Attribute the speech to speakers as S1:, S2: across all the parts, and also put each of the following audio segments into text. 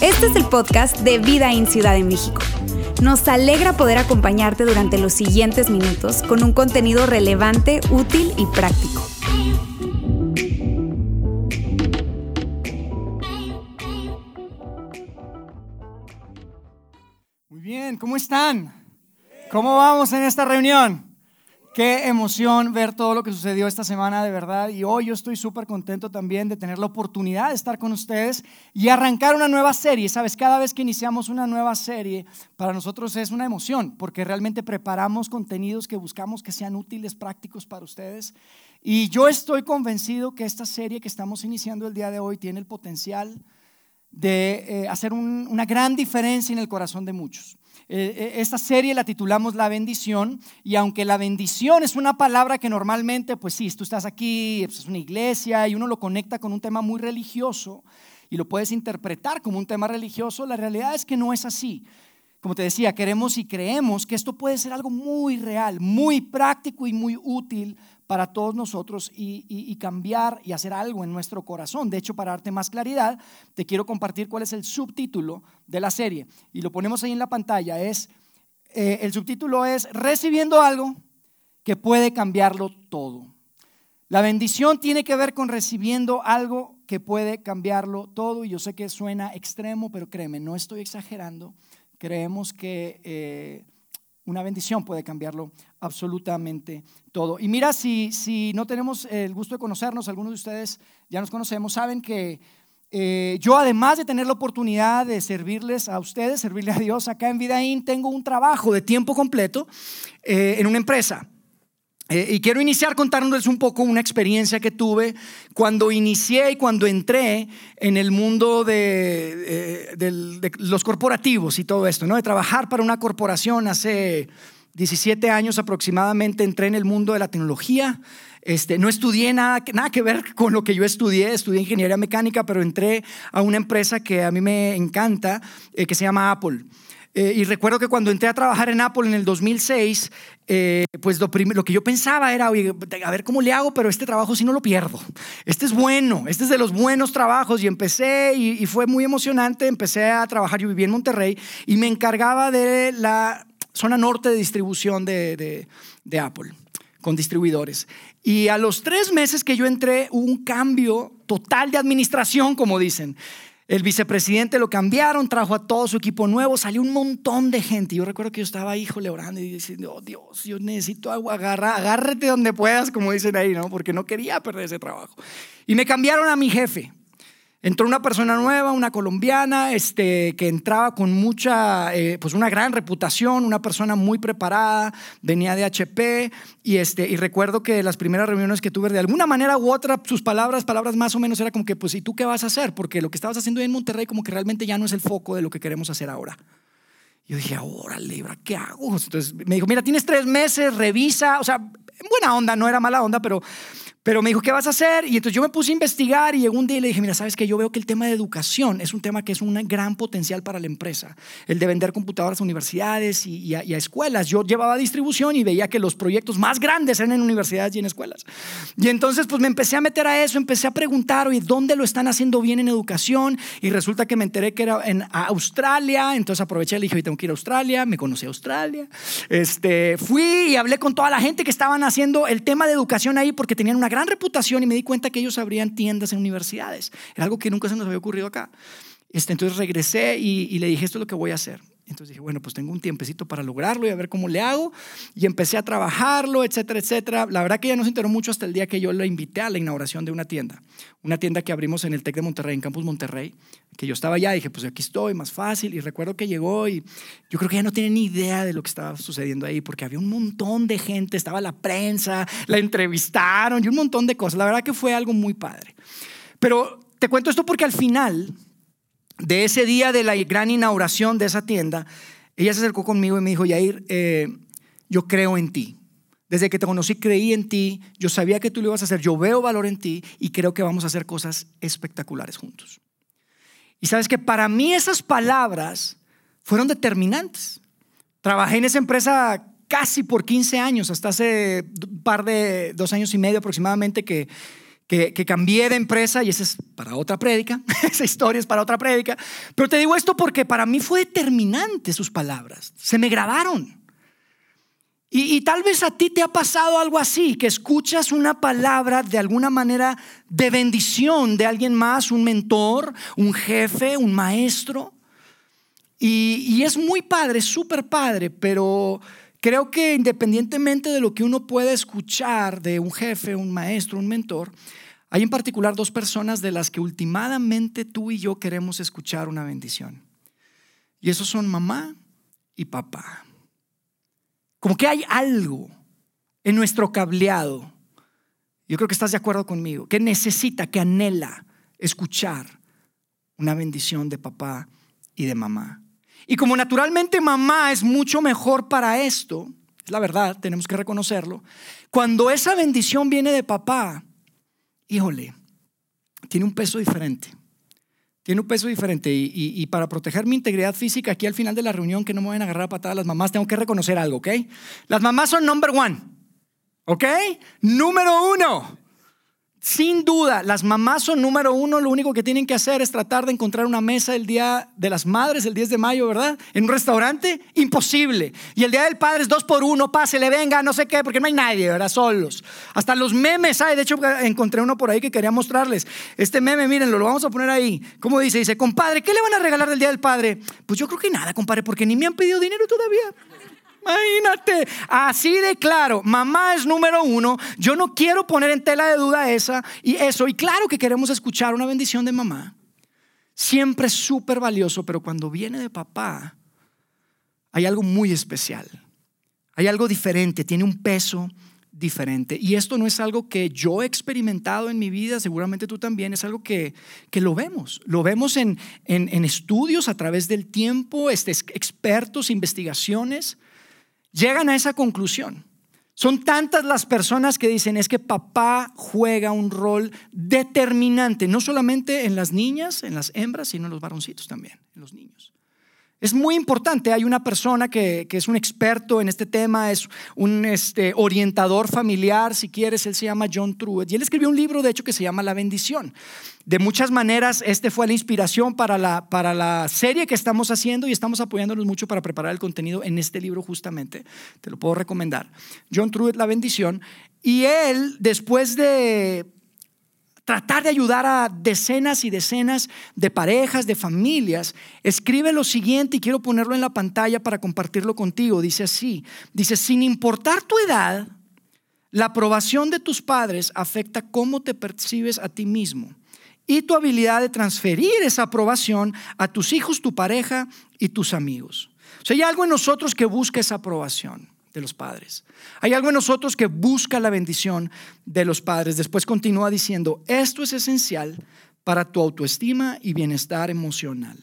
S1: Este es el podcast de Vida en Ciudad de México. Nos alegra poder acompañarte durante los siguientes minutos con un contenido relevante, útil y práctico.
S2: Muy bien, ¿cómo están? ¿Cómo vamos en esta reunión? Qué emoción ver todo lo que sucedió esta semana de verdad. Y hoy yo estoy súper contento también de tener la oportunidad de estar con ustedes y arrancar una nueva serie. Sabes, cada vez que iniciamos una nueva serie, para nosotros es una emoción porque realmente preparamos contenidos que buscamos que sean útiles, prácticos para ustedes. Y yo estoy convencido que esta serie que estamos iniciando el día de hoy tiene el potencial de eh, hacer una gran diferencia en el corazón de muchos. Eh, eh, esta serie la titulamos La bendición y aunque la bendición es una palabra que normalmente, pues sí, tú estás aquí, pues es una iglesia y uno lo conecta con un tema muy religioso y lo puedes interpretar como un tema religioso, la realidad es que no es así. Como te decía, queremos y creemos que esto puede ser algo muy real, muy práctico y muy útil para todos nosotros y, cambiar y hacer algo en nuestro corazón. De hecho, para darte más claridad, te quiero compartir cuál es el subtítulo de la serie. Y lo ponemos ahí en la pantalla. Es, eh, el subtítulo es Recibiendo algo que puede cambiarlo todo. La bendición tiene que ver con recibiendo algo que puede cambiarlo todo. Y yo sé que suena extremo, pero créeme, no estoy exagerando. Creemos que... Eh, una bendición puede cambiarlo absolutamente todo. Y mira, si, si no tenemos el gusto de conocernos, algunos de ustedes ya nos conocemos, saben que eh, yo además de tener la oportunidad de servirles a ustedes, servirle a Dios acá en Vidaín, tengo un trabajo de tiempo completo eh, en una empresa. Eh, y quiero iniciar contándoles un poco una experiencia que tuve cuando inicié y cuando entré en el mundo de, de, los corporativos y todo esto, ¿no? de trabajar para una corporación hace 17 años aproximadamente, entré en el mundo de la tecnología. Este, no estudié nada, nada que ver con lo que yo estudié, estudié ingeniería mecánica, pero entré a una empresa que a mí me encanta, eh, que se llama Apple. Eh, y recuerdo que cuando entré a trabajar en Apple en el 2006, eh, pues lo, que yo pensaba era, a ver cómo le hago, pero este trabajo si no lo pierdo. Este es bueno, este es de los buenos trabajos. Y empecé y, fue muy emocionante. Empecé a trabajar, yo vivía en Monterrey y me encargaba de la zona norte de distribución de, de Apple con distribuidores. Y a los tres meses que yo entré hubo un cambio total de administración, como dicen. El vicepresidente lo cambiaron, trajo a todo su equipo nuevo, salió un montón de gente. Yo recuerdo que yo estaba, híjole, orando y diciendo, oh Dios, yo necesito agua, agarra, agárrate donde puedas, como dicen ahí, ¿no? Porque no quería perder ese trabajo. Y me cambiaron a mi jefe. Entró una persona nueva, una colombiana, este, que entraba con mucha, eh, pues una gran reputación, una persona muy preparada, venía de HP y, este, y recuerdo que las primeras reuniones que tuve, de alguna manera u otra, sus palabras, palabras más o menos, era como que, pues, ¿y tú qué vas a hacer? Porque lo que estabas haciendo en Monterrey como que realmente ya no es el foco de lo que queremos hacer ahora. Yo dije, órale, ¿qué hago? Entonces me dijo, mira, tienes tres meses, revisa, o sea, en buena onda, no era mala onda, pero pero me dijo, ¿qué vas a hacer? Y entonces yo me puse a investigar y llegó un día y le dije, mira, sabes que yo veo que el tema de educación es un tema que es un gran potencial para la empresa. El de vender computadoras a universidades y, a, escuelas. Yo llevaba distribución y veía que los proyectos más grandes eran en universidades y en escuelas. Y entonces pues me empecé a meter a eso, empecé a preguntar, oye, ¿dónde lo están haciendo bien en educación? Y resulta que me enteré que era en Australia. Entonces aproveché y le dije, tengo que ir a Australia. Me conocí a Australia. Este, fui y hablé con toda la gente que estaban haciendo el tema de educación ahí porque tenían una gran reputación y me di cuenta que ellos abrían tiendas en universidades. Era algo que nunca se nos había ocurrido acá. Este, entonces regresé y, le dije, esto es lo que voy a hacer. Entonces dije, bueno, pues tengo un tiempecito para lograrlo y a ver cómo le hago. Y empecé a trabajarlo, etcétera, etcétera. La verdad que ya no se enteró mucho hasta el día que yo lo invité a la inauguración de una tienda. Una tienda que abrimos en el TEC de Monterrey, en Campus Monterrey. Que yo estaba allá y dije, pues aquí estoy, más fácil. Y recuerdo que llegó y yo creo que ya no tiene ni idea de lo que estaba sucediendo ahí, porque había un montón de gente, estaba la prensa, la entrevistaron y un montón de cosas. La verdad que fue algo muy padre. Pero te cuento esto porque al final de ese día de la gran inauguración de esa tienda, ella se acercó conmigo y me dijo, Yair, eh, yo creo en ti. Desde que te conocí creí en ti, yo sabía que tú lo ibas a hacer, yo veo valor en ti y creo que vamos a hacer cosas espectaculares juntos. Y sabes que para mí esas palabras fueron determinantes. Trabajé en esa empresa casi por 15 años, hasta hace un par de dos años y medio aproximadamente que que, cambié de empresa y esa es para otra prédica, esa historia es para otra prédica. Pero te digo esto porque para mí fue determinante sus palabras, se me grabaron. Y, tal vez a ti te ha pasado algo así, que escuchas una palabra de alguna manera de bendición de alguien más, un mentor, un jefe, un maestro. Y, y es muy padre, súper padre, pero creo que independientemente de lo que uno pueda escuchar de un jefe, un maestro, un mentor, hay en particular dos personas de las que últimamente tú y yo queremos escuchar una bendición. Y esos son mamá y papá. Como que hay algo en nuestro cableado, yo creo que estás de acuerdo conmigo, que necesita, que anhela escuchar una bendición de papá y de mamá. Y como naturalmente mamá es mucho mejor para esto, es la verdad, tenemos que reconocerlo, cuando esa bendición viene de papá, híjole, tiene un peso diferente. Tiene un peso diferente y, para proteger mi integridad física aquí al final de la reunión, que no me vayan a agarrar a patadas las mamás, tengo que reconocer algo, ¿ok? Las mamás son number one, ¿ok? Número uno. Sin duda, las mamás son número uno, lo único que tienen que hacer es tratar de encontrar una mesa el día de las madres, el 10 de mayo, ¿verdad? En un restaurante, imposible. Y el día del padre es dos por uno, pásele, venga, no sé qué, porque no hay nadie, ¿verdad? Solos. Hasta los memes hay, de hecho encontré uno por ahí que quería mostrarles. Este meme, mírenlo, lo vamos a poner ahí. ¿Cómo dice? Dice, compadre, ¿qué le van a regalar del día del padre? Pues yo creo que nada, compadre, porque ni me han pedido dinero todavía. Imagínate, así de claro, mamá es número uno, yo no quiero poner en tela de duda esa y eso, y claro que queremos escuchar una bendición de mamá, siempre es súper valioso, pero cuando viene de papá, hay algo muy especial, hay algo diferente, tiene un peso diferente. Y esto no es algo que yo he experimentado en mi vida, seguramente tú también, es algo que, que lo vemos. Lo vemos en, en, en, estudios a través del tiempo, este, expertos, investigaciones llegan a esa conclusión. Son tantas las personas que dicen es que papá juega un rol determinante, no solamente en las niñas, en las hembras, sino en los varoncitos también, en los niños. Es muy importante, hay una persona que, es un experto en este tema, es un este, orientador familiar, si quieres, él se llama John Truett, y él escribió un libro, de hecho, que se llama La bendición. De muchas maneras, este fue la inspiración para la, serie que estamos haciendo y estamos apoyándonos mucho para preparar el contenido en este libro justamente, te lo puedo recomendar. John Truett, La bendición, y él, después de tratar de ayudar a decenas y decenas de parejas, de familias, escribe lo siguiente y quiero ponerlo en la pantalla para compartirlo contigo. Dice así, dice, sin importar tu edad, la aprobación de tus padres afecta cómo te percibes a ti mismo y tu habilidad de transferir esa aprobación a tus hijos, tu pareja y tus amigos. O sea, hay algo en nosotros que busca esa aprobación de los padres. Hay algo en nosotros que busca la bendición de los padres. Después continúa diciendo, esto es esencial para tu autoestima y bienestar emocional.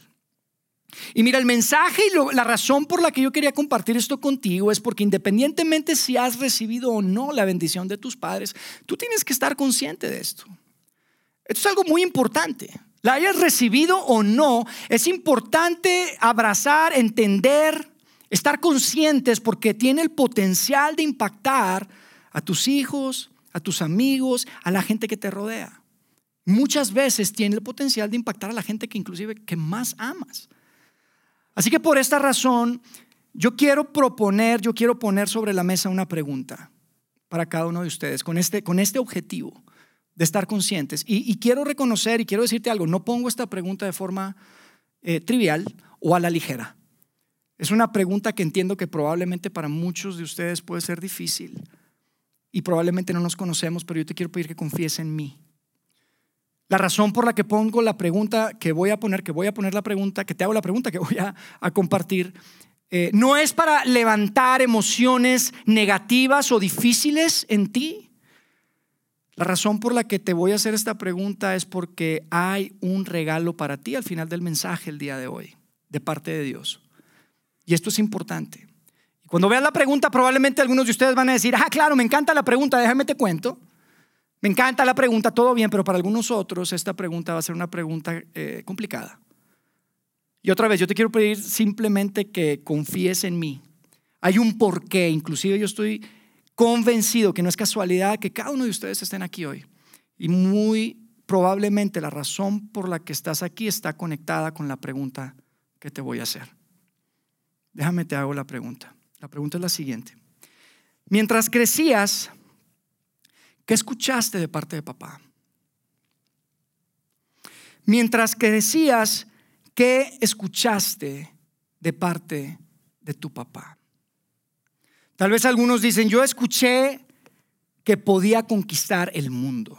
S2: Y mira, el mensaje y la razón por la que yo quería compartir esto contigo es porque independientemente si has recibido o no la bendición de tus padres, tú tienes que estar consciente de esto. Esto es algo muy importante. La hayas recibido o no, es importante abrazar, entender, Estar conscientes porque tiene el potencial de impactar a tus hijos, a tus amigos, a la gente que te rodea. Muchas veces tiene el potencial de impactar a la gente que inclusive que más amas. Así que por esta razón, yo quiero proponer, yo quiero poner sobre la mesa una pregunta para cada uno de ustedes con este, con este objetivo de estar conscientes. Y, quiero reconocer y quiero decirte algo, no pongo esta pregunta de forma eh, trivial o a la ligera. Es una pregunta que entiendo que probablemente para muchos de ustedes puede ser difícil y probablemente no nos conocemos, pero yo te quiero pedir que confíes en mí. La razón por la que pongo la pregunta que voy a poner, que voy a poner la pregunta, que te hago la pregunta que voy a, compartir, eh, no es para levantar emociones negativas o difíciles en ti. La razón por la que te voy a hacer esta pregunta es porque hay un regalo para ti al final del mensaje el día de hoy, de parte de Dios. Y esto es importante. Cuando vean la pregunta, probablemente algunos de ustedes van a decir, ah, claro, me encanta la pregunta, déjame te cuento. Me encanta la pregunta, todo bien, pero para algunos otros esta pregunta va a ser una pregunta eh, complicada. Y otra vez, yo te quiero pedir simplemente que confíes en mí. Hay un porqué, inclusive yo estoy convencido que no es casualidad que cada uno de ustedes estén aquí hoy. Y muy probablemente la razón por la que estás aquí está conectada con la pregunta que te voy a hacer. Déjame te hago la pregunta. La pregunta es la siguiente. Mientras crecías, ¿qué escuchaste de parte de papá? Mientras crecías, ¿qué escuchaste de parte de tu papá? Tal vez algunos dicen, yo escuché que podía conquistar el mundo.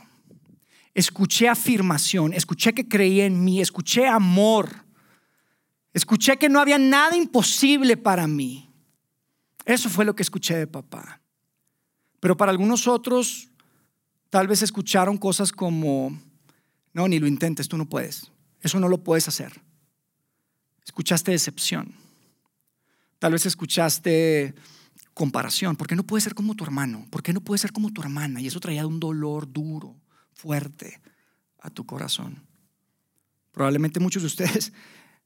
S2: Escuché afirmación, escuché que creía en mí, escuché amor, escuché que no había nada imposible para mí. Eso fue lo que escuché de papá. Pero para algunos otros, tal vez escucharon cosas como, no, ni lo intentes, tú no puedes. Eso no lo puedes hacer. Escuchaste decepción. Tal vez escuchaste comparación. ¿Por qué no puedes ser como tu hermano? ¿Por qué no puedes ser como tu hermana? Y eso traía un dolor duro, fuerte a tu corazón. Probablemente muchos de ustedes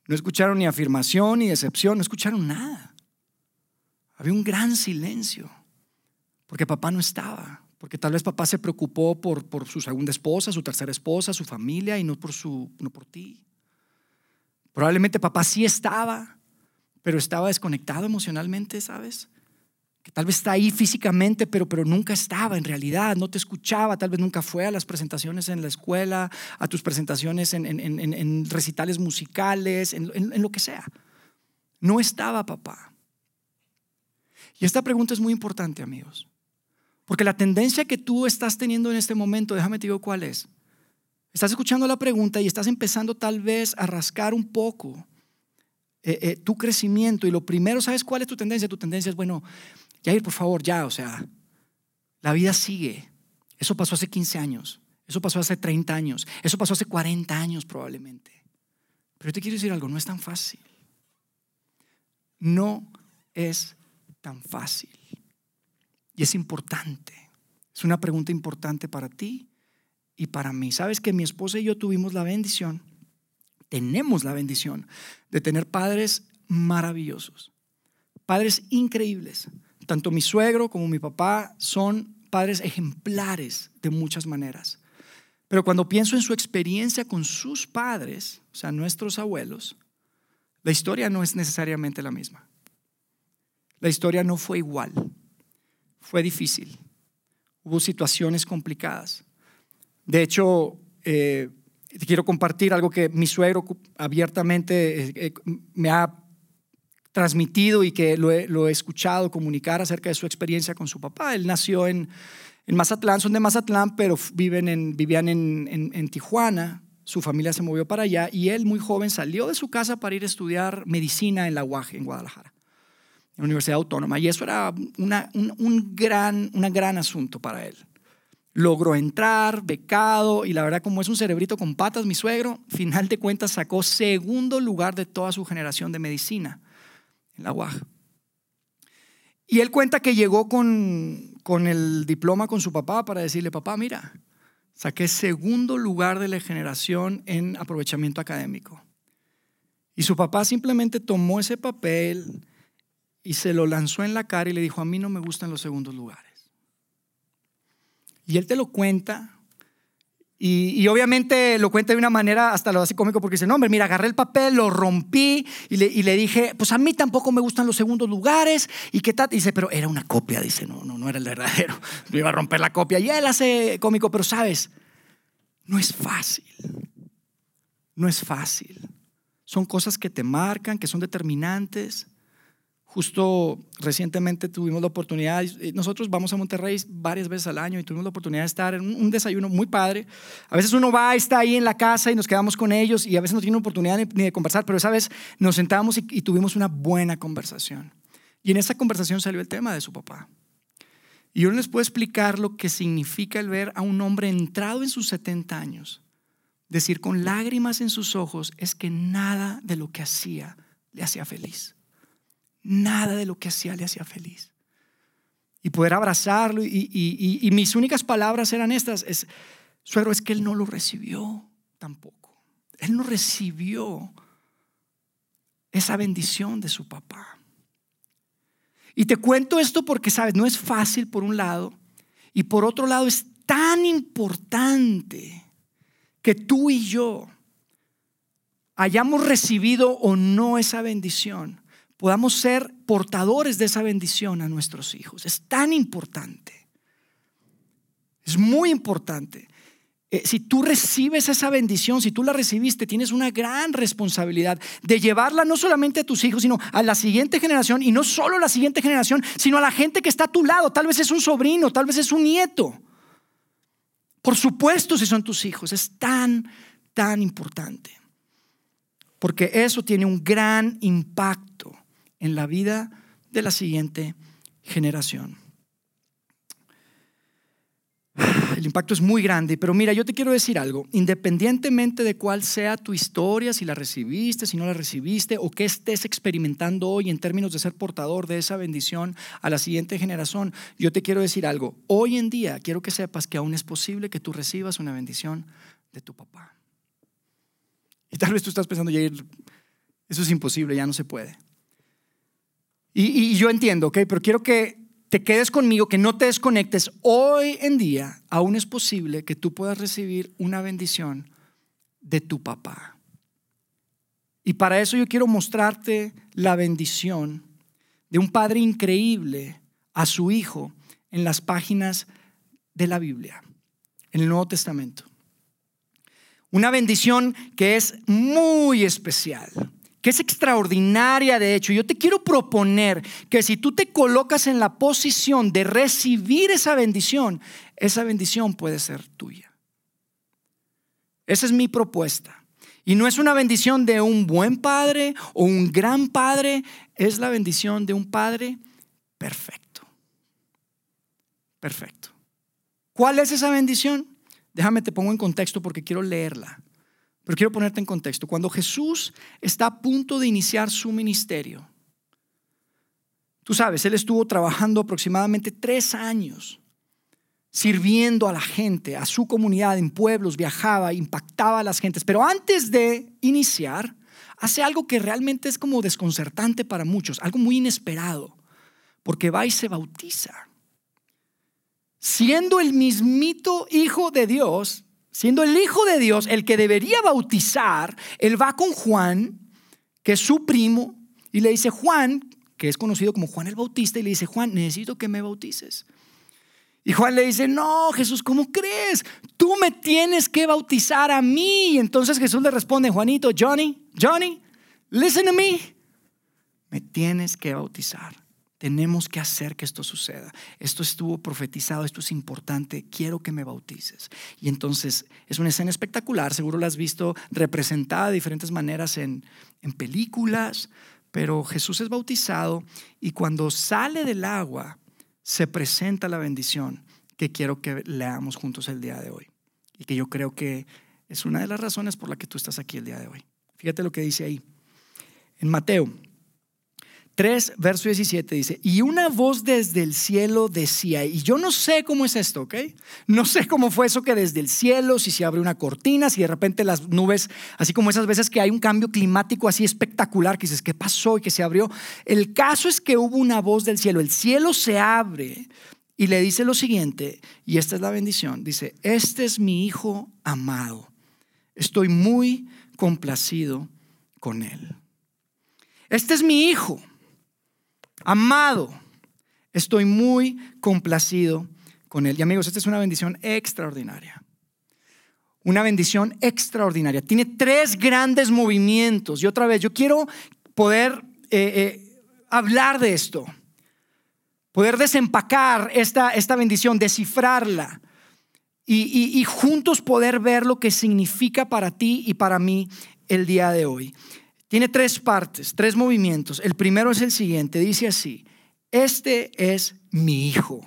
S2: no escucharon ni afirmación ni decepción, no escucharon nada. Había un gran silencio, porque papá no estaba, porque tal vez papá se preocupó por, por su segunda esposa, su tercera esposa, su familia y no por, su, no por ti. Probablemente papá sí estaba, pero estaba desconectado emocionalmente, ¿sabes? Tal vez está ahí físicamente, pero, pero nunca estaba en realidad, no te escuchaba, tal vez nunca fue a las presentaciones en la escuela, a tus presentaciones en, en, en, en recitales musicales, en lo que sea. No estaba papá. Y esta pregunta es muy importante, amigos. Porque la tendencia que tú estás teniendo en este momento, déjame te digo cuál es. Estás escuchando la pregunta y estás empezando tal vez a rascar un poco eh, eh, tu crecimiento. Y lo primero, ¿sabes cuál es tu tendencia? Tu tendencia es, bueno, Jair, por favor, ya, o sea, la vida sigue. Eso pasó hace 15 años. Eso pasó hace 30 años. Eso pasó hace 40 años probablemente. Pero yo te quiero decir algo, no es tan fácil. No es tan fácil. Y es importante. Es una pregunta importante para ti y para mí. Sabes que mi esposa y yo tuvimos la bendición, tenemos la bendición de tener padres maravillosos, padres increíbles. Tanto mi suegro como mi papá son padres ejemplares de muchas maneras. Pero cuando pienso en su experiencia con sus padres, o sea, nuestros abuelos, la historia no es necesariamente la misma. La historia no fue igual, fue difícil, hubo situaciones complicadas. De hecho, eh, quiero compartir algo que mi suegro abiertamente eh, eh, me ha transmitido y que lo he, escuchado comunicar acerca de su experiencia con su papá. Él nació en, Mazatlán, son de Mazatlán, pero viven en, vivían en, en Tijuana. Su familia se movió para allá y él, muy joven, salió de su casa para ir a estudiar medicina en la UAG, en Guadalajara en la Universidad Autónoma. Y eso era una, un, gran, una gran asunto para él. Logró entrar, becado, y la verdad como es un cerebrito con patas, mi suegro, final de cuentas sacó segundo lugar de toda su generación de medicina en la UAG. Y él cuenta que llegó con, con el diploma con su papá para decirle, papá, mira, saqué segundo lugar de la generación en aprovechamiento académico. Y su papá simplemente tomó ese papel, y se lo lanzó en la cara y le dijo, a mí no me gustan los segundos lugares. Y él te lo cuenta y, obviamente lo cuenta de una manera hasta lo hace cómico porque dice, no, hombre, mira, agarré el papel, lo rompí y le, y dije, pues a mí tampoco me gustan los segundos lugares. ¿Y qué tal? dice, pero era una copia, dice, no, no, no era el verdadero. Me iba a romper la copia. Y él hace cómico, pero sabes, no es fácil. No es fácil. Son cosas que te marcan, que son determinantes. Justo recientemente tuvimos la oportunidad, nosotros vamos a Monterrey varias veces al año y tuvimos la oportunidad de estar en un desayuno muy padre. A veces uno va, está ahí en la casa y nos quedamos con ellos y a veces no tiene oportunidad ni de conversar, pero esa vez nos sentamos y, y tuvimos una buena conversación. Y en esa conversación salió el tema de su papá. Y yo no les puedo explicar lo que significa el ver a un hombre entrado en sus 70 años, decir con lágrimas en sus ojos, es que nada de lo que hacía le hacía feliz. Nada de lo que hacía le hacía feliz. Y poder abrazarlo y, mis únicas palabras eran estas, es, suegro, es que él no lo recibió tampoco. Él no recibió esa bendición de su papá. Y te cuento esto porque, sabes, no es fácil por un lado y por otro lado es tan importante que tú y yo hayamos recibido o no esa bendición, podamos ser portadores de esa bendición a nuestros hijos. Es tan importante. Es muy importante. Eh, si tú recibes esa bendición, si tú la recibiste, tienes una gran responsabilidad de llevarla no solamente a tus hijos, sino a la siguiente generación, y no solo a la siguiente generación, sino a la gente que está a tu lado. Tal vez es un sobrino, tal vez es un nieto. Por supuesto, si son tus hijos, es tan, tan importante. Porque eso tiene un gran impacto en la vida de la siguiente generación. El impacto es muy grande, pero mira, yo te quiero decir algo, independientemente de cuál sea tu historia, si la recibiste, si no la recibiste, o qué estés experimentando hoy en términos de ser portador de esa bendición a la siguiente generación, yo te quiero decir algo, hoy en día quiero que sepas que aún es posible que tú recibas una bendición de tu papá. Y tal vez tú estás pensando, Jair, eso es imposible, ya no se puede. Y, yo entiendo, ¿ok? Pero quiero que te quedes conmigo, que no te desconectes. Hoy en día aún es posible que tú puedas recibir una bendición de tu papá. Y para eso yo quiero mostrarte la bendición de un padre increíble a su hijo en las páginas de la Biblia, en el Nuevo Testamento. Una bendición que es muy especial que es extraordinaria de hecho. Yo te quiero proponer que si tú te colocas en la posición de recibir esa bendición, esa bendición puede ser tuya. Esa es mi propuesta. Y no es una bendición de un buen padre o un gran padre, es la bendición de un padre perfecto. Perfecto. ¿Cuál es esa bendición? Déjame te pongo en contexto porque quiero leerla. Pero quiero ponerte en contexto. Cuando Jesús está a punto de iniciar su ministerio, tú sabes, Él estuvo trabajando aproximadamente tres años sirviendo a la gente, a su comunidad en pueblos, viajaba, impactaba a las gentes. Pero antes de iniciar, hace algo que realmente es como desconcertante para muchos, algo muy inesperado, porque va y se bautiza. Siendo el mismito Hijo de Dios, siendo el Hijo de Dios el que debería bautizar, él va con Juan, que es su primo, y le dice, Juan, que es conocido como Juan el Bautista, y le dice, Juan, necesito que me bautices. Y Juan le dice, no, Jesús, ¿cómo crees? Tú me tienes que bautizar a mí. Y entonces Jesús le responde, Juanito, Johnny, Johnny, listen to me. Me tienes que bautizar. Tenemos que hacer que esto suceda. Esto estuvo profetizado, esto es importante, quiero que me bautices. Y entonces es una escena espectacular, seguro la has visto representada de diferentes maneras en, en películas, pero Jesús es bautizado y cuando sale del agua se presenta la bendición que quiero que leamos juntos el día de hoy. Y que yo creo que es una de las razones por la que tú estás aquí el día de hoy. Fíjate lo que dice ahí. En Mateo 3, verso 17 dice, y una voz desde el cielo decía, y yo no sé cómo es esto, ¿ok? No sé cómo fue eso que desde el cielo, si se abre una cortina, si de repente las nubes, así como esas veces que hay un cambio climático así espectacular, que dices, ¿qué pasó? Y que se abrió. El caso es que hubo una voz del cielo, el cielo se abre y le dice lo siguiente, y esta es la bendición, dice, este es mi hijo amado, estoy muy complacido con él. Este es mi hijo amado, estoy muy complacido con él. Y amigos, esta es una bendición extraordinaria. Una bendición extraordinaria. Tiene tres grandes movimientos. Y otra vez, yo quiero poder eh, eh, hablar de esto, poder desempacar esta, esta bendición, descifrarla. y, juntos poder ver lo que significa para ti y para mí el día de hoy. Tiene tres partes, tres movimientos. El primero es el siguiente, dice así, este es mi hijo.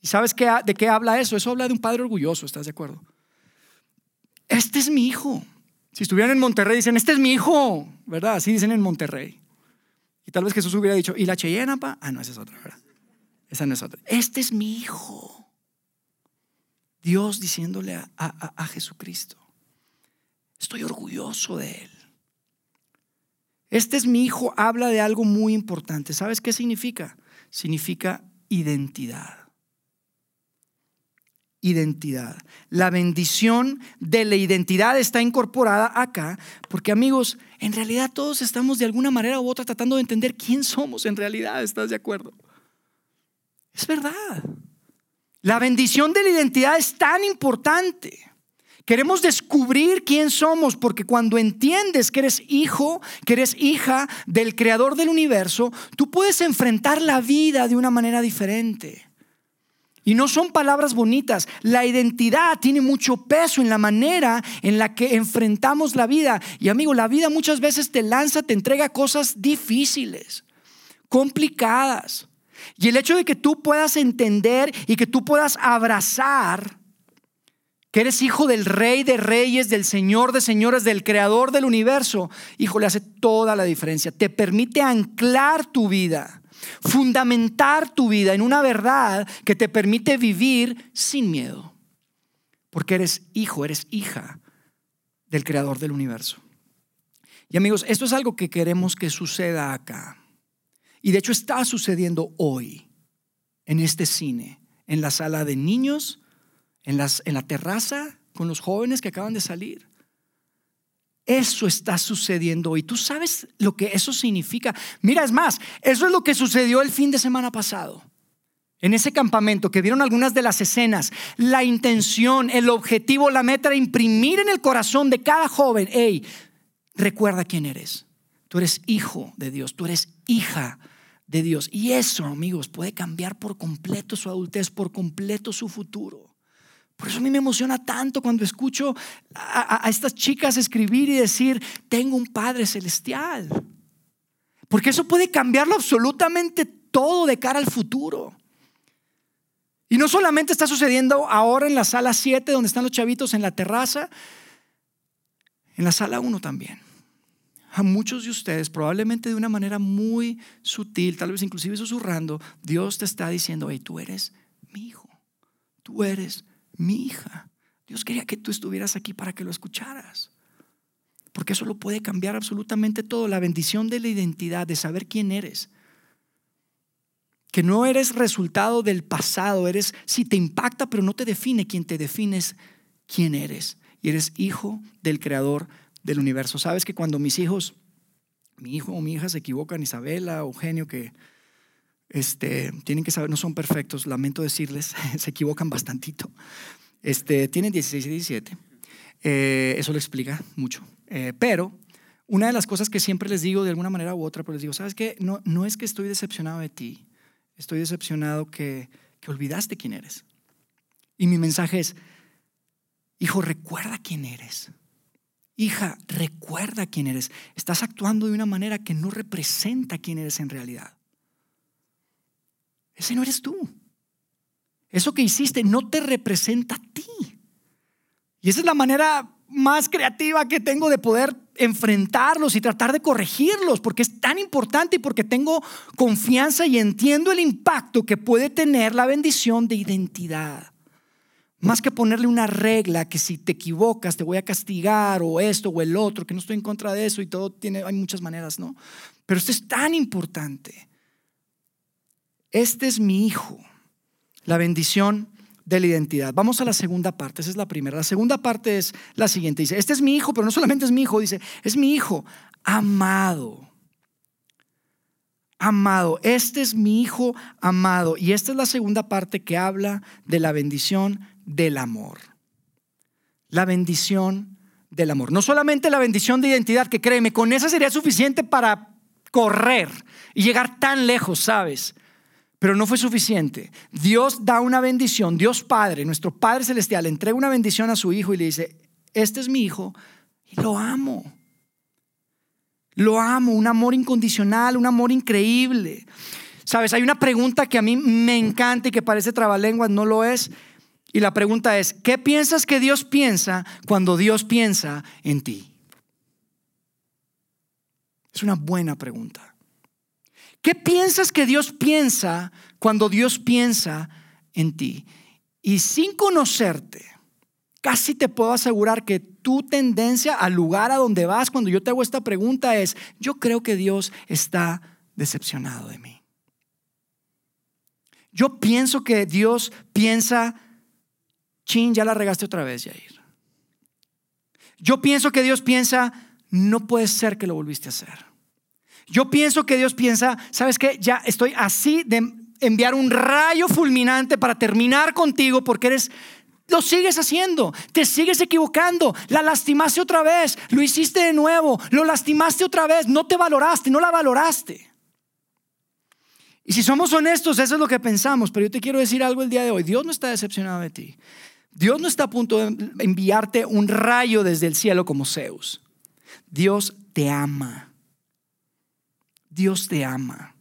S2: ¿Y sabes de qué habla eso? Eso habla de un padre orgulloso, ¿estás de acuerdo? Este es mi hijo. Si estuvieran en Monterrey, dicen, este es mi hijo, ¿verdad? Así dicen en Monterrey. Y tal vez Jesús hubiera dicho, ¿y la Cheyenne, pa? Ah, no, esa es otra, ¿verdad? Esa no es otra. Este es mi hijo. Dios diciéndole a, a Jesucristo, estoy orgulloso de él. Este es mi hijo, habla de algo muy importante. ¿Sabes qué significa? Significa identidad. identidad. La bendición de la identidad está incorporada acá, porque amigos, en realidad todos estamos de alguna manera u otra tratando de entender quién somos en realidad, ¿estás de acuerdo? Es verdad. La bendición de la identidad es tan importante. Queremos descubrir quién somos porque cuando entiendes que eres hijo, que eres hija del creador del universo, tú puedes enfrentar la vida de una manera diferente. Y no son palabras bonitas. La identidad tiene mucho peso en la manera en la que enfrentamos la vida. Y amigo, la vida muchas veces te lanza, te entrega cosas difíciles, complicadas. Y el hecho de que tú puedas entender y que tú puedas abrazar que eres hijo del rey de reyes, del señor de señores, del creador del universo, hijo, le hace toda la diferencia. Te permite anclar tu vida fundamentar tu vida en una verdad que te permite vivir sin miedo. Porque eres hijo, eres hija del creador del universo. Y amigos, esto es algo que queremos que suceda acá. Y de hecho está sucediendo hoy, en este cine, en la sala de niños, en, la terraza, con los jóvenes que acaban de salir. Eso está sucediendo y tú sabes lo que eso significa. Mira, es más, eso es lo que sucedió el fin de semana pasado. En ese campamento que vieron algunas de las escenas, la intención, el objetivo, la meta era imprimir en el corazón de cada joven, hey, recuerda quién eres. Tú eres hijo de Dios, tú eres hija de Dios. Y eso, amigos, puede cambiar por completo su adultez, por completo su futuro. Por eso a mí me emociona tanto cuando escucho a, estas chicas escribir y decir, tengo un Padre Celestial. Porque eso puede cambiarlo absolutamente todo de cara al futuro. Y no solamente está sucediendo ahora en la sala 7, donde están los chavitos en la terraza, en la sala 1 también. A muchos de ustedes, probablemente de una manera muy sutil, tal vez inclusive susurrando, Dios te está diciendo, hey, tú eres mi hijo, tú eres mi hija. Dios quería que tú estuvieras aquí para que lo escucharas. Porque eso lo puede cambiar absolutamente todo. La bendición de la identidad, de saber quién eres. Que no eres resultado del pasado, eres, si te impacta, pero no te define. Quien te define es quién eres. Y eres hijo del creador del universo. Sabes que cuando mis hijos, mi hijo o mi hija se equivocan, Isabela, Eugenio, que este, tienen que saber, no son perfectos, lamento decirles, se equivocan bastantito. Este, tienen 16 y 17. Eh, eso lo explica mucho. Eh, pero una de las cosas que siempre les digo de alguna manera u otra, pues les digo, ¿sabes qué? No, no es que estoy decepcionado de ti, estoy decepcionado que, que olvidaste quién eres. Y mi mensaje es, hijo, recuerda quién eres. Hija, recuerda quién eres. Estás actuando de una manera que no representa quién eres en realidad. Ese no eres tú. Eso que hiciste no te representa a ti. Y esa es la manera más creativa que tengo de poder enfrentarlos y tratar de corregirlos, porque es tan importante y porque tengo confianza y entiendo el impacto que puede tener la bendición de identidad. Más que ponerle una regla que si te equivocas te voy a castigar o esto o el otro, que no estoy en contra de eso y todo tiene, hay muchas maneras, ¿no? Pero esto es tan importante este es mi hijo. La bendición de la identidad. Vamos a la segunda parte, esa es la primera. La segunda parte es la siguiente. Dice, este es mi hijo, pero no solamente es mi hijo, dice, es mi hijo amado. Amado, este es mi hijo amado. Y esta es la segunda parte que habla de la bendición del amor. La bendición del amor. No solamente la bendición de identidad, que créeme, con esa sería suficiente para correr y llegar tan lejos, ¿sabes? Pero no fue suficiente. Dios da una bendición, Dios Padre, nuestro Padre Celestial, entrega una bendición a su Hijo y le dice, este es mi Hijo y lo amo. Lo amo, un amor incondicional, un amor increíble. Sabes, hay una pregunta que a mí me encanta y que parece trabalenguas, no lo es. Y la pregunta es, ¿qué piensas que Dios piensa cuando Dios piensa en ti? Es una buena pregunta. ¿Qué piensas que Dios piensa cuando Dios piensa en ti? Y sin conocerte, casi te puedo asegurar que tu tendencia al lugar a donde vas cuando yo te hago esta pregunta es, yo creo que Dios está decepcionado de mí. Yo pienso que Dios piensa chin, ya la regaste otra vez, Jair. Yo pienso que Dios piensa, no puede ser que lo volviste a hacer. Yo pienso que Dios piensa, ¿sabes qué? Ya estoy así de enviar un rayo fulminante para terminar contigo porque eres lo sigues haciendo, te sigues equivocando, la lastimaste otra vez, lo hiciste de nuevo, lo lastimaste otra vez, no te valoraste, no la valoraste. Y si somos honestos, eso es lo que pensamos, pero yo te quiero decir algo el día de hoy, Dios no está decepcionado de ti. Dios no está a punto de enviarte un rayo desde el cielo como Zeus. Dios te ama. Dios te ama.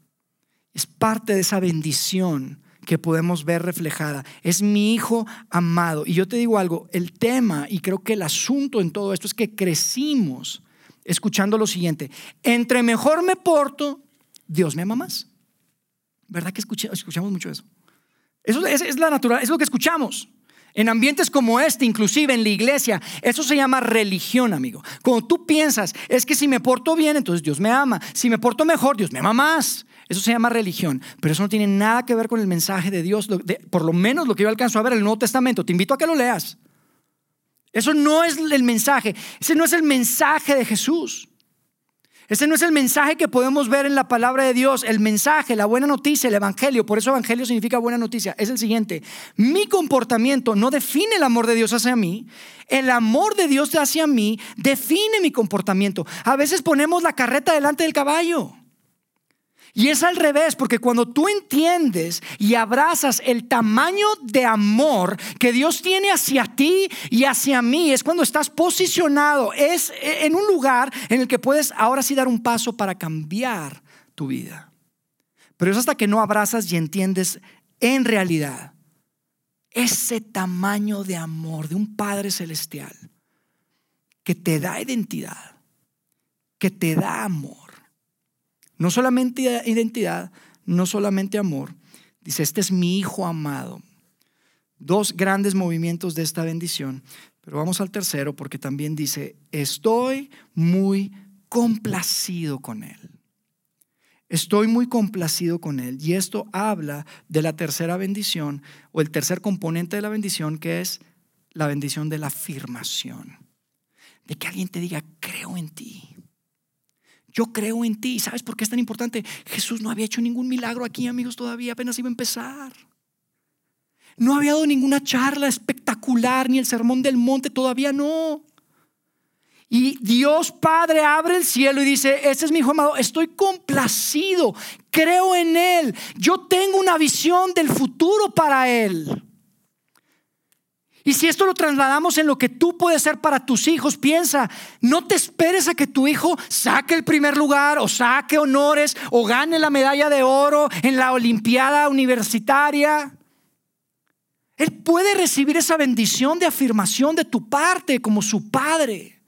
S2: Es parte de esa bendición que podemos ver reflejada. Es mi hijo amado. Y yo te digo algo, el tema y creo que el asunto en todo esto es que crecimos escuchando lo siguiente, entre mejor me porto, Dios me ama más. ¿Verdad que escuchamos mucho eso? Eso es, la natural, es lo que escuchamos. En ambientes como este, inclusive en la iglesia, eso se llama religión, amigo. Cuando tú piensas, es que si me porto bien, entonces Dios me ama. Si me porto mejor, Dios me ama más. Eso se llama religión, pero eso no tiene nada que ver con el mensaje de Dios, por lo menos lo que yo alcanzo a ver en el Nuevo Testamento. Te invito a que lo leas. Eso no es el mensaje, ese no es el mensaje de Jesús. Ese no es el mensaje que podemos ver en la palabra de Dios. El mensaje, la buena noticia, el evangelio, por eso evangelio significa buena noticia, es el siguiente. Mi comportamiento no define el amor de Dios hacia mí. El amor de Dios hacia mí define mi comportamiento. A veces ponemos la carreta delante del caballo. Y es al revés, porque cuando tú entiendes y abrazas el tamaño de amor que Dios tiene hacia ti y hacia mí, es cuando estás posicionado, es en un lugar en el que puedes ahora sí dar un paso para cambiar tu vida. Pero es hasta que no abrazas y entiendes en realidad ese tamaño de amor de un Padre Celestial que te da identidad, que te da amor no solamente identidad, no solamente amor. Dice, este es mi hijo amado. Dos grandes movimientos de esta bendición. Pero vamos al tercero porque también dice, estoy muy complacido con él. Estoy muy complacido con él. Y esto habla de la tercera bendición o el tercer componente de la bendición que es la bendición de la afirmación. De que alguien te diga, creo en ti yo creo en ti. ¿Sabes por qué es tan importante? Jesús no había hecho ningún milagro aquí, amigos, todavía apenas iba a empezar. No había dado ninguna charla espectacular, ni el sermón del monte, todavía no. Y Dios Padre abre el cielo y dice, este es mi hijo amado, estoy complacido, creo en Él, yo tengo una visión del futuro para Él. Y si esto lo trasladamos en lo que tú puedes ser para tus hijos, piensa, no te esperes a que tu hijo saque el primer lugar o saque honores o gane la medalla de oro en la Olimpiada Universitaria. Él puede recibir esa bendición de afirmación de tu parte como su padre.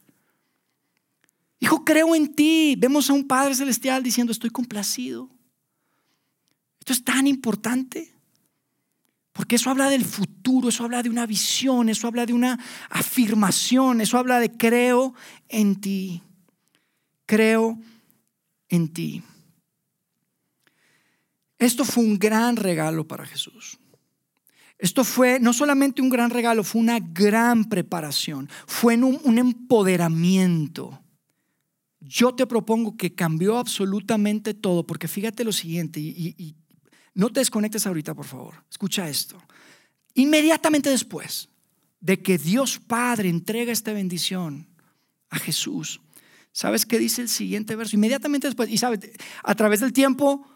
S2: Hijo, creo en ti. Vemos a un Padre Celestial diciendo, estoy complacido. Esto es tan importante. Porque eso habla del futuro, eso habla de una visión, eso habla de una afirmación, eso habla de creo en ti. Creo en ti. Esto fue un gran regalo para Jesús. Esto fue no solamente un gran regalo, fue una gran preparación, fue un, empoderamiento. Yo te propongo que cambió absolutamente todo, porque fíjate lo siguiente, y no te desconectes ahorita, por favor. Escucha esto. Inmediatamente después de que Dios Padre entrega esta bendición a Jesús, ¿sabes qué dice el siguiente verso? Inmediatamente después, y sabes, a través del tiempo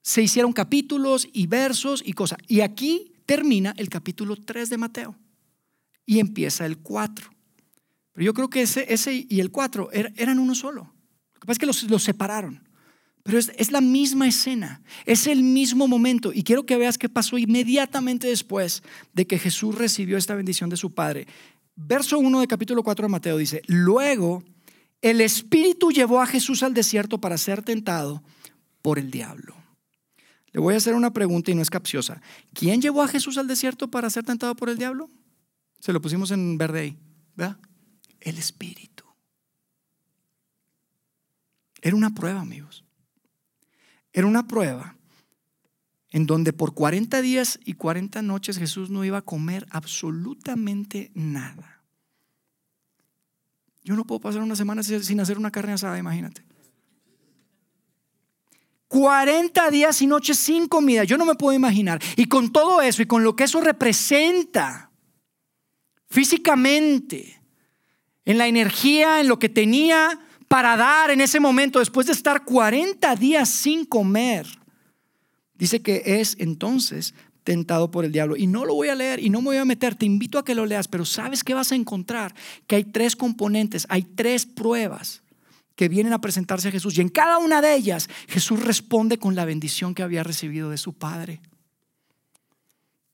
S2: se hicieron capítulos y versos y cosas. Y aquí termina el capítulo 3 de Mateo y empieza el 4. Pero yo creo que ese, ese y el 4 er, eran uno solo. Lo que pasa es que los, los separaron. Pero es, la misma escena, es el mismo momento. Y quiero que veas qué pasó inmediatamente después de que Jesús recibió esta bendición de su Padre. Verso 1 de capítulo 4 de Mateo dice, luego el Espíritu llevó a Jesús al desierto para ser tentado por el diablo. Le voy a hacer una pregunta y no es capciosa. ¿Quién llevó a Jesús al desierto para ser tentado por el diablo? Se lo pusimos en verde ahí, ¿verdad? El Espíritu. Era una prueba, amigos. Era una prueba en donde por 40 días y 40 noches Jesús no iba a comer absolutamente nada. Yo no puedo pasar una semana sin hacer una carne asada, imagínate. 40 días y noches sin comida, yo no me puedo imaginar. Y con todo eso y con lo que eso representa físicamente, en la energía, en lo que tenía para dar en ese momento, después de estar 40 días sin comer, dice que es entonces tentado por el diablo. Y no lo voy a leer y no me voy a meter, te invito a que lo leas, pero ¿sabes qué vas a encontrar? Que hay tres componentes, hay tres pruebas que vienen a presentarse a Jesús. Y en cada una de ellas Jesús responde con la bendición que había recibido de su Padre.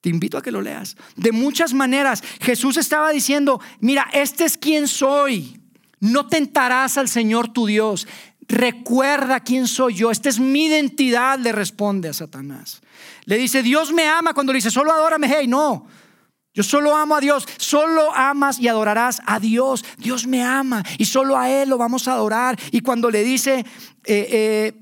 S2: Te invito a que lo leas. De muchas maneras Jesús estaba diciendo, mira, este es quien soy. No tentarás al Señor tu Dios. Recuerda quién soy yo. Esta es mi identidad, le responde a Satanás. Le dice, Dios me ama cuando le dice, solo adórame. Hey, no. Yo solo amo a Dios, solo amas y adorarás a Dios. Dios me ama y solo a Él lo vamos a adorar. Y cuando le dice, eh, eh,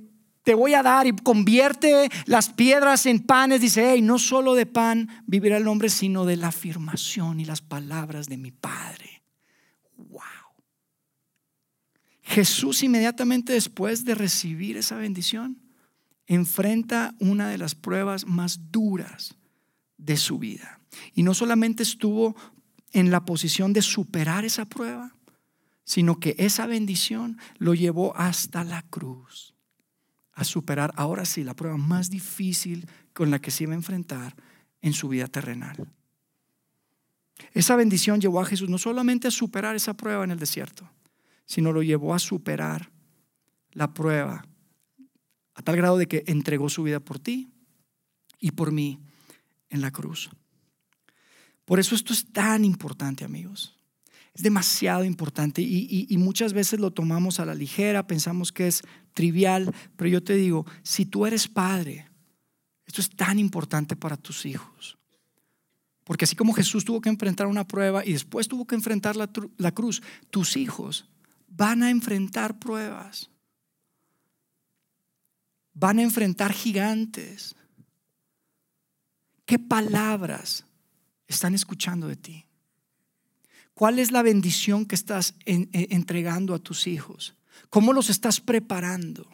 S2: te voy a dar y convierte las piedras en panes, dice, hey, no solo de pan vivirá el hombre, sino de la afirmación y las palabras de mi Padre. Jesús inmediatamente después de recibir esa bendición, enfrenta una de las pruebas más duras de su vida. Y no solamente estuvo en la posición de superar esa prueba, sino que esa bendición lo llevó hasta la cruz, a superar ahora sí la prueba más difícil con la que se iba a enfrentar en su vida terrenal. Esa bendición llevó a Jesús no solamente a superar esa prueba en el desierto, sino lo llevó a superar la prueba a tal grado de que entregó su vida por ti y por mí en la cruz. Por eso esto es tan importante, amigos. Es demasiado importante y, muchas veces lo tomamos a la ligera, pensamos que es trivial, pero yo te digo, si tú eres padre, esto es tan importante para tus hijos. Porque así como Jesús tuvo que enfrentar una prueba y después tuvo que enfrentar la, la cruz, tus hijos van a enfrentar pruebas. Van a enfrentar gigantes. ¿Qué palabras están escuchando de ti? ¿Cuál es la bendición que estás eh, entregando a tus hijos? ¿Cómo los estás preparando?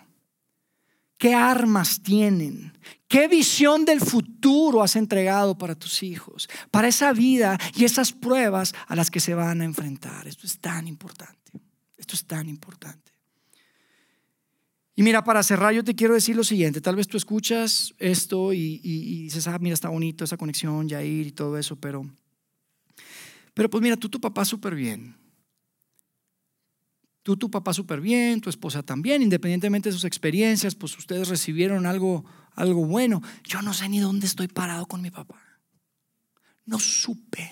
S2: ¿Qué armas tienen? ¿Qué visión del futuro has entregado para tus hijos? Para esa vida y esas pruebas a las que se van a enfrentar. Esto es tan importante. Esto es tan importante. Y mira, para cerrar, yo te quiero decir lo siguiente. Tal vez tú escuchas esto y, dices, ah, mira, está bonito esa conexión, Yair y todo eso, pero, pero pues mira, tú, tu papá súper bien. Tú, tu papá súper bien, tu esposa también, independientemente de sus experiencias, pues ustedes recibieron algo, algo bueno. Yo no sé ni dónde estoy parado con mi papá. No supe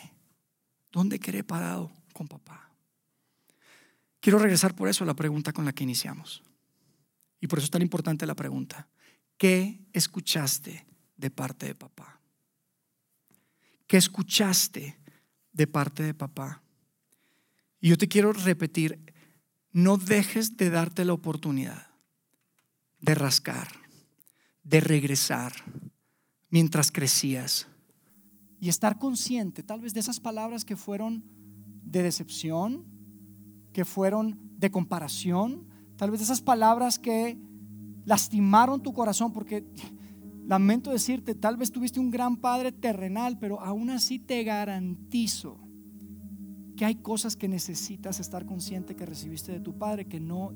S2: dónde quedé parado con papá. Quiero regresar por eso a la pregunta con la que iniciamos. Y por eso es tan importante la pregunta. ¿Qué escuchaste de parte de papá? ¿Qué escuchaste de parte de papá? Y yo te quiero repetir, no dejes de darte la oportunidad de rascar, de regresar mientras crecías y estar consciente tal vez de esas palabras que fueron de decepción, que fueron de comparación, Tal vez esas palabras que lastimaron tu corazón, porque lamento decirte, tal vez tuviste un gran padre terrenal, pero aún así te garantizo que hay cosas que necesitas estar consciente que recibiste de tu padre que no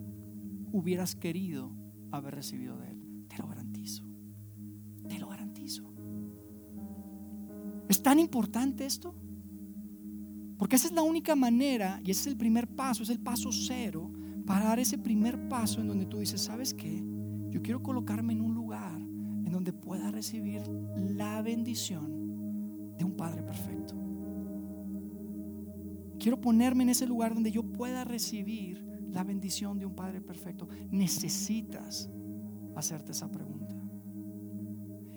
S2: hubieras querido haber recibido de él. Te lo garantizo. Te lo garantizo. ¿Es tan importante esto? Porque esa es la única manera y ese es el primer paso, es el paso cero para dar ese primer paso en donde tú dices, ¿sabes qué? Yo quiero colocarme en un lugar en donde pueda recibir la bendición de un Padre perfecto. Quiero ponerme en ese lugar donde yo pueda recibir la bendición de un Padre perfecto. Necesitas hacerte esa pregunta.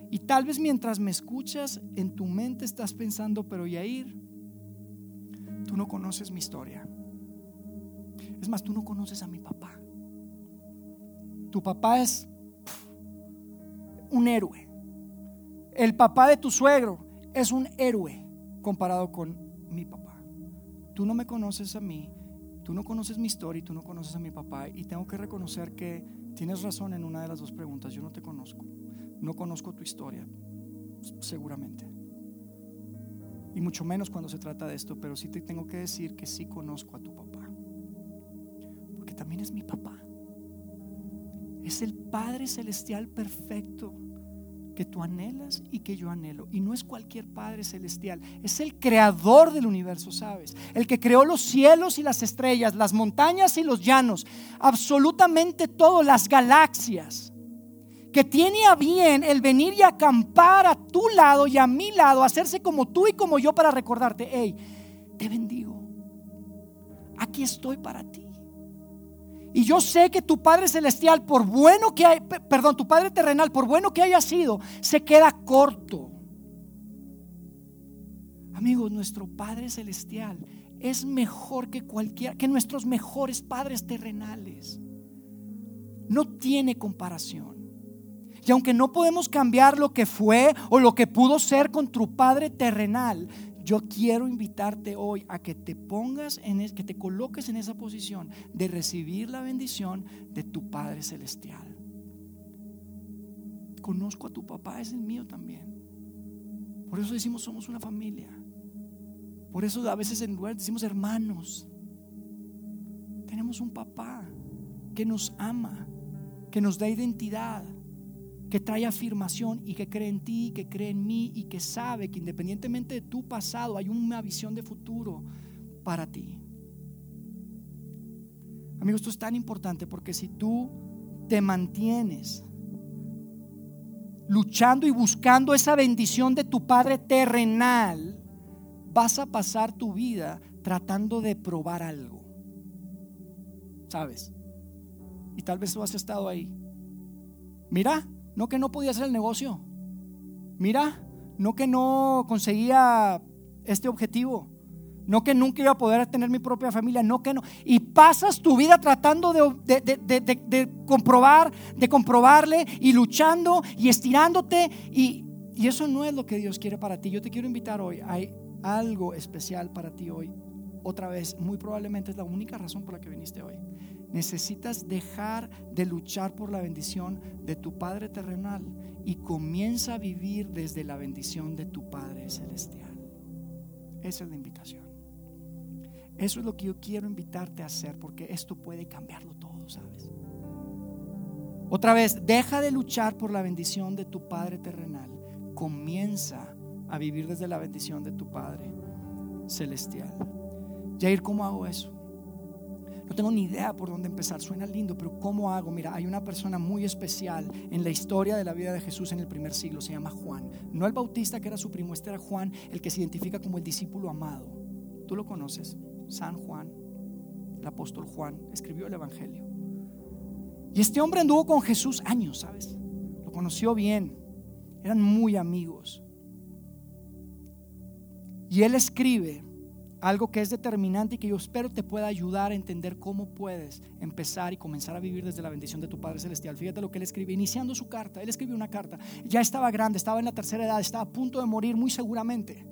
S2: Y tal vez mientras me escuchas, en tu mente estás pensando, pero Yair, tú no conoces mi historia. Es más, tú no conoces a mi papá. Tu papá es un héroe. el papá de tu suegro es un héroe comparado con mi papá. Tú no me conoces a mí, tú no conoces mi historia y tú no conoces a mi papá. Y tengo que reconocer que tienes razón en una de las dos preguntas. Yo no te conozco. No conozco tu historia, seguramente. Y mucho menos cuando se trata de esto, pero sí te tengo que decir que sí conozco a tu papá. Porque también es mi papá. Es el Padre Celestial perfecto que tú anhelas y que yo anhelo. Y no es cualquier Padre Celestial, es el creador del universo, ¿sabes? El que creó los cielos y las estrellas, las montañas y los llanos, absolutamente todo, las galaxias. Que tiene a bien el venir y acampar a tu lado y a mi lado, hacerse como tú y como yo para recordarte, hey, te bendigo. Aquí estoy para ti. Y yo sé que tu Padre Celestial, por bueno que hay, perdón, tu Padre terrenal, por bueno que haya sido, se queda corto. Amigos, nuestro Padre Celestial es mejor que cualquiera, que nuestros mejores padres terrenales. No tiene comparación. Y aunque no podemos cambiar lo que fue o lo que pudo ser con tu Padre terrenal, yo quiero invitarte hoy a que te pongas en que te coloques en esa posición de recibir la bendición de tu Padre celestial. Conozco a tu papá, es el mío también. Por eso decimos somos una familia. Por eso a veces en lugar decimos hermanos. Tenemos un papá que nos ama, que nos da identidad, que trae afirmación y que cree en ti, que cree en mí y que sabe que independientemente de tu pasado hay una visión de futuro para ti. Amigos, esto es tan importante porque si tú te mantienes luchando y buscando esa bendición de tu Padre terrenal, vas a pasar tu vida tratando de probar algo. ¿Sabes? Y tal vez tú has estado ahí. Mira, no que no podía hacer el negocio. Mira, no que no conseguía este objetivo. No que nunca iba a poder tener mi propia familia, no que no. Y pasas tu vida tratando de, comprobar, de comprobarle y luchando y estirándote. Y, y eso no es lo que Dios quiere para ti. Yo te quiero invitar hoy. Hay algo especial para ti hoy. Otra vez, muy probablemente es la única razón por la que viniste hoy. Necesitas dejar de luchar por la bendición de tu Padre terrenal y comienza a vivir desde la bendición de tu Padre celestial. Esa es la invitación. Eso es lo que yo quiero invitarte a hacer porque esto puede cambiarlo todo, ¿sabes? Otra vez, deja de luchar por la bendición de tu Padre terrenal. Comienza a vivir desde la bendición de tu Padre celestial. Jair, ¿cómo hago eso? No tengo ni idea por dónde empezar, suena lindo, pero ¿cómo hago? Mira, hay una persona muy especial en la historia de la vida de Jesús en el primer siglo, se llama Juan. No el bautista que era su primo, este era Juan, el que se identifica como el discípulo amado. Tú lo conoces, San Juan, el apóstol Juan, escribió el Evangelio. Y este hombre anduvo con Jesús años, ¿sabes? Lo conoció bien, eran muy amigos. Y él escribe algo que es determinante y que yo espero te pueda ayudar a entender cómo puedes empezar y comenzar a vivir desde la bendición de tu Padre Celestial. Fíjate lo que él escribe, iniciando su carta. Él escribió una carta, ya estaba grande, estaba en la tercera edad, estaba a punto de morir muy seguramente.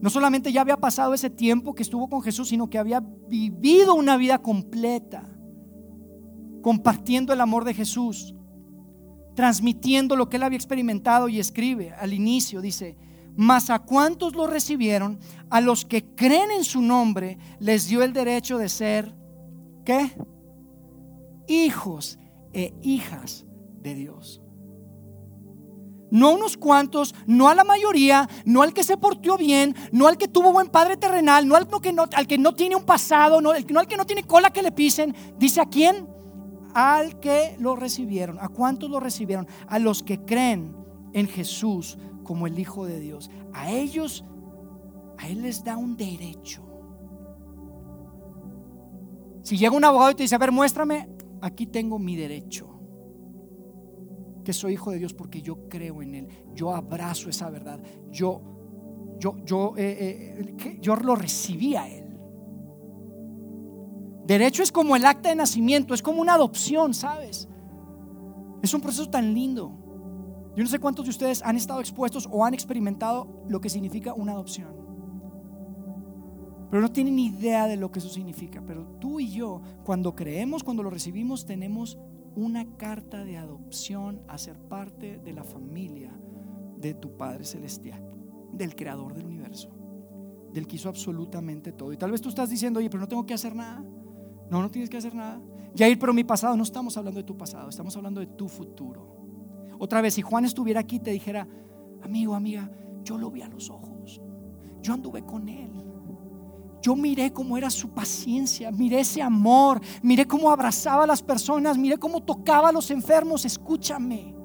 S2: No solamente ya había pasado ese tiempo que estuvo con Jesús, sino que había vivido una vida completa, compartiendo el amor de Jesús, transmitiendo lo que él había experimentado y escribe al inicio, dice, mas a cuantos lo recibieron, a los que creen en su nombre, les dio el derecho de ser, ¿qué? Hijos e hijas de Dios. No unos cuantos, no a la mayoría, no al que se portó bien, no al que tuvo buen padre terrenal, no al que no, al que no tiene un pasado, no, no al que no tiene cola que le pisen. Dice a quién? Al que lo recibieron. ¿A cuántos lo recibieron? A los que creen en Jesús como el Hijo de Dios. A ellos, a Él les da un derecho. Si llega un abogado y te dice, a ver, muéstrame, aquí tengo mi derecho. Que soy hijo de Dios porque yo creo en Él. Yo abrazo esa verdad. Yo, yo, yo, eh, eh, yo lo recibí a Él. Derecho es como el acta de nacimiento, es como una adopción, ¿sabes? Es un proceso tan lindo. Yo no sé cuántos de ustedes han estado expuestos o han experimentado lo que significa una adopción. Pero no tienen idea de lo que eso significa. Pero tú y yo, cuando creemos, cuando lo recibimos, tenemos una carta de adopción a ser parte de la familia de tu Padre Celestial, del Creador del universo, del que hizo absolutamente todo. Y tal vez tú estás diciendo, oye, pero no tengo que hacer nada. No, no tienes que hacer nada. ir pero mi pasado, no estamos hablando de tu pasado, estamos hablando de tu futuro. Otra vez, si Juan estuviera aquí, te dijera, amigo, amiga, yo lo vi a los ojos, yo anduve con él. Yo miré cómo era su paciencia, miré ese amor, miré cómo abrazaba a las personas, miré cómo tocaba a los enfermos. Escúchame.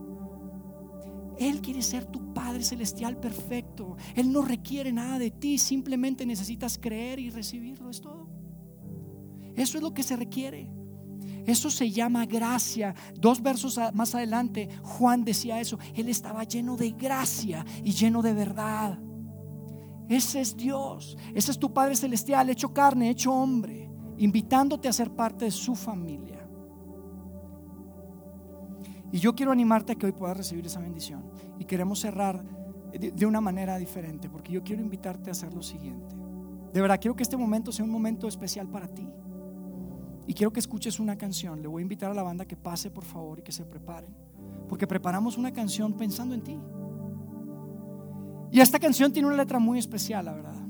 S2: Él quiere ser tu Padre Celestial perfecto. Él no requiere nada de ti, simplemente necesitas creer y recibirlo, es todo. Eso es lo que se requiere. Eso se llama gracia. Dos versos más adelante, Juan decía eso. Él estaba lleno de gracia y lleno de verdad. Ese es Dios. Ese es tu Padre Celestial, hecho carne, hecho hombre, invitándote a ser parte de su familia. Y yo quiero animarte a que hoy puedas recibir esa bendición. Y queremos cerrar de una manera diferente, porque yo quiero invitarte a hacer lo siguiente. De verdad, quiero que este momento sea un momento especial para ti. Y quiero que escuches una canción. Le voy a invitar a la banda que pase, por favor, y que se preparen. Porque preparamos una canción pensando en ti. Y esta canción tiene una letra muy especial, la verdad.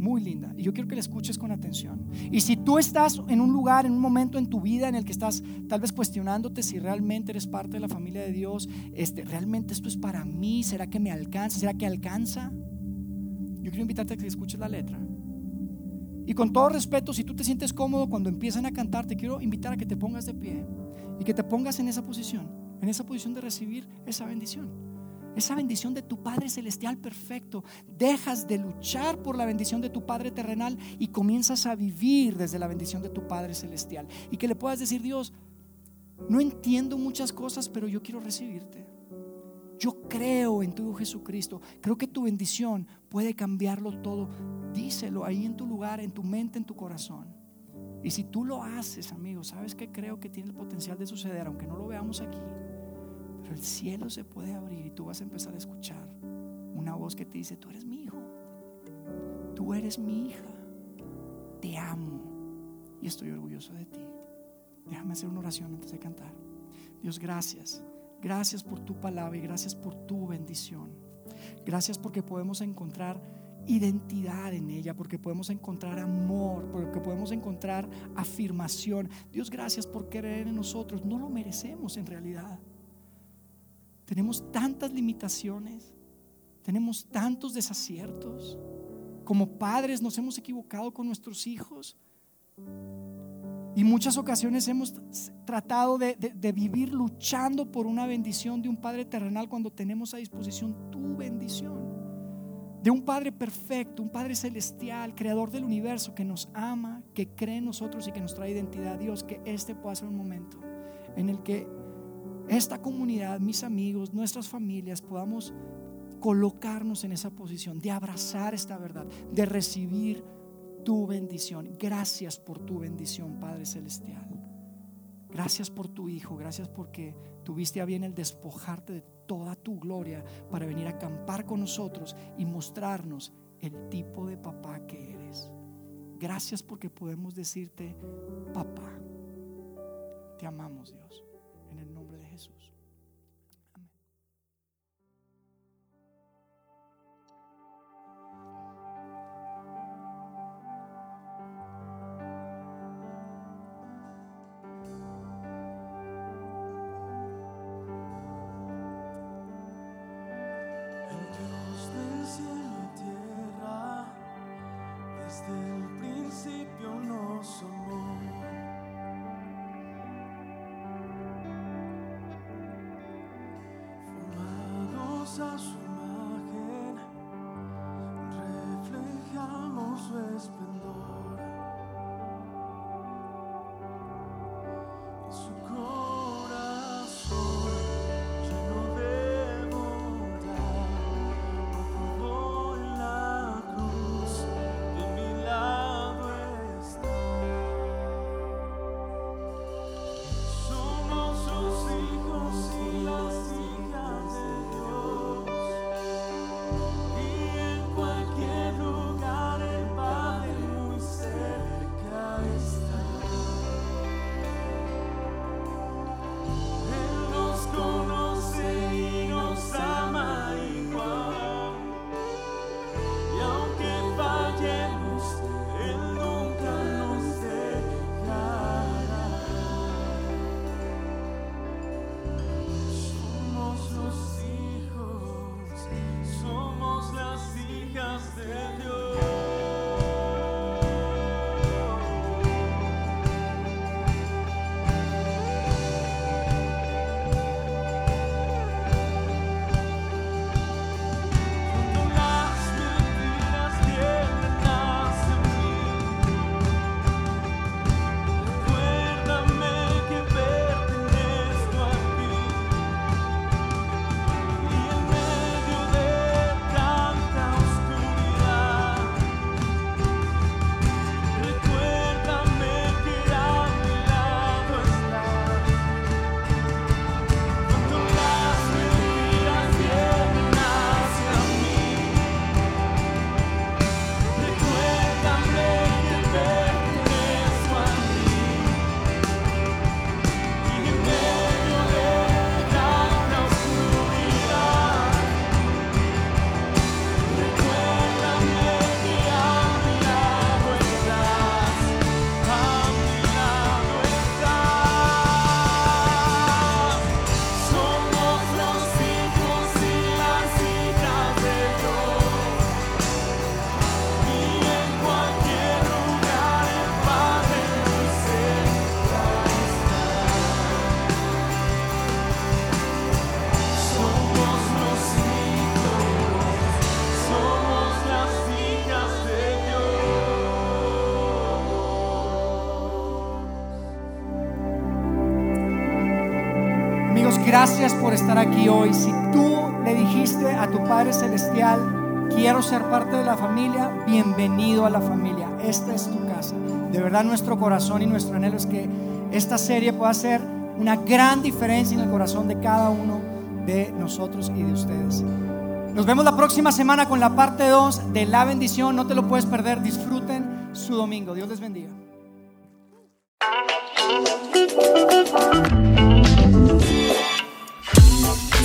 S2: Muy linda. Y yo quiero que la escuches con atención. Y si tú estás en un lugar, en un momento en tu vida en el que estás tal vez cuestionándote si realmente eres parte de la familia de Dios, este, realmente esto es para mí, ¿será que me alcanza? ¿Será que alcanza? Yo quiero invitarte a que escuches la letra. Y con todo respeto, si tú te sientes cómodo cuando empiezan a cantar, te quiero invitar a que te pongas de pie y que te pongas en esa posición, en esa posición de recibir esa bendición. Esa bendición de tu Padre Celestial perfecto. Dejas de luchar por la bendición de tu Padre terrenal y comienzas a vivir desde la bendición de tu Padre Celestial. Y que le puedas decir, Dios, no entiendo muchas cosas, pero yo quiero recibirte. Yo creo en tu Hijo Jesucristo. Creo que tu bendición puede cambiarlo todo. Díselo ahí en tu lugar, en tu mente, en tu corazón. Y si tú lo haces, amigo, sabes que creo que tiene el potencial de suceder, aunque no lo veamos aquí. Pero el cielo se puede abrir y tú vas a empezar a escuchar una voz que te dice, tú eres mi hijo. Tú eres mi hija. Te amo y estoy orgulloso de ti. Déjame hacer una oración antes de cantar. Dios, gracias Gracias por tu palabra y gracias por tu bendición. Gracias porque podemos encontrar identidad en ella, porque podemos encontrar amor, porque podemos encontrar afirmación. Dios, gracias por creer en nosotros. No lo merecemos en realidad. Tenemos tantas limitaciones, tenemos tantos desaciertos. Como padres nos hemos equivocado con nuestros hijos. Y muchas ocasiones hemos tratado de, vivir luchando por una bendición de un Padre terrenal cuando tenemos a disposición tu bendición. De un Padre perfecto, un Padre celestial, creador del universo, que nos ama, que cree en nosotros y que nos trae identidad. Dios, que este pueda ser un momento en el que esta comunidad, mis amigos, nuestras familias, podamos colocarnos en esa posición de abrazar esta verdad, de recibir tu bendición. Gracias por tu bendición, Padre Celestial. Gracias por tu Hijo, gracias porque tuviste a bien el despojarte de toda tu gloria para venir a acampar con nosotros y mostrarnos el tipo de papá que eres. Gracias porque podemos decirte, papá, te amamos Dios, en el nombre estar aquí hoy. Si tú le dijiste a tu Padre Celestial, quiero ser parte de la familia, bienvenido a la familia. Esta es tu casa. De verdad nuestro corazón y nuestro anhelo es que esta serie pueda ser una gran diferencia en el corazón de cada uno de nosotros y de ustedes. Nos vemos la próxima semana con la parte 2 de la bendición. No te lo puedes perder. Disfruten su domingo. Dios les bendiga.